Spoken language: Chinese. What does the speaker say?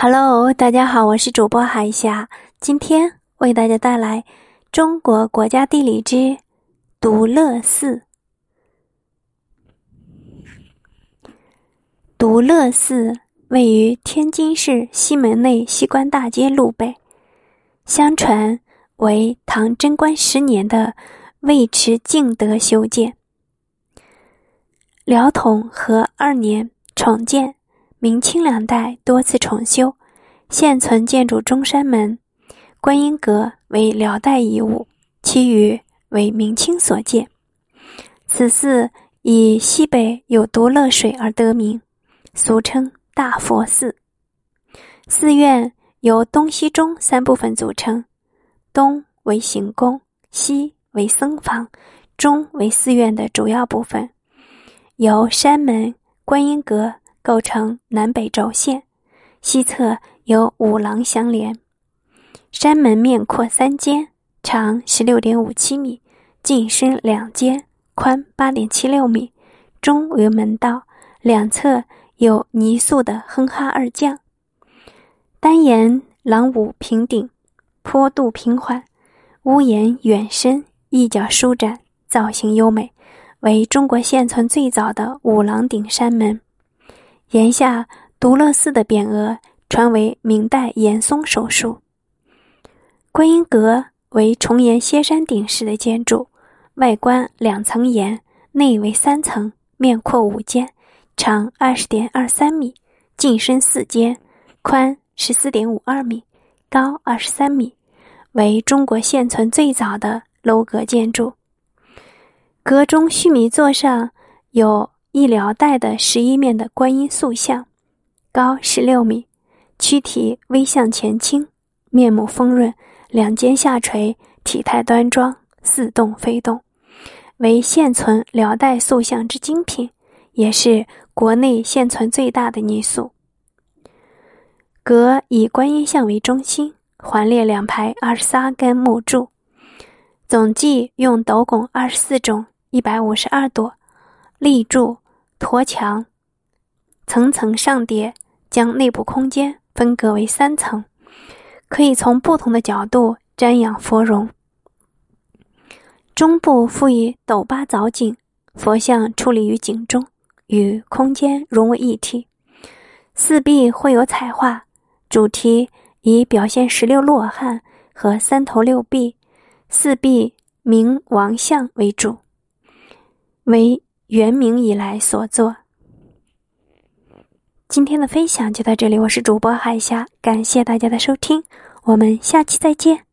Hello，大家好，我是主播海霞，今天为大家带来中国国家地理之独乐寺。独乐寺位于天津市西门内西关大街路北，相传为唐贞观十年的尉迟敬德修建，辽统和二年重建。明清两代多次重修，现存建筑中山门、观音阁为辽代遗物，其余为明清所建。此寺以西北有独乐水而得名，俗称大佛寺。寺院由东西中三部分组成，东为行宫，西为僧房，中为寺院的主要部分，由山门、观音阁。构成南北轴线，西侧有五廊相连。山门面阔三间，长十六点五七米，进深两间，宽八点七六米。中为门道，两侧有泥塑的哼哈二将。单檐廊五平顶，坡度平缓，屋檐远深，一角舒展，造型优美，为中国现存最早的五廊顶山门。檐下独乐寺的匾额传为明代严嵩手书。观音阁为重檐歇山顶式的建筑，外观两层檐，内为三层，面阔五间，长二十点二三米，进深四间，宽十四点五二米，高二十三米，为中国现存最早的楼阁建筑。阁中须弥座上有。一辽代的十一面的观音塑像，高十六米，躯体微向前倾，面目丰润，两肩下垂，体态端庄，似动非动，为现存辽代塑像之精品，也是国内现存最大的泥塑。阁以观音像为中心，环列两排二十三根木柱，总计用斗拱二十四种，一百五十二朵。立柱、驼墙，层层上叠，将内部空间分隔为三层，可以从不同的角度瞻仰佛容。中部附以斗八藻井，佛像矗立于井中，与空间融为一体。四壁绘有彩画，主题以表现十六罗汉和三头六臂、四臂明王像为主，为。元明以来所作。今天的分享就到这里，我是主播海霞，感谢大家的收听，我们下期再见。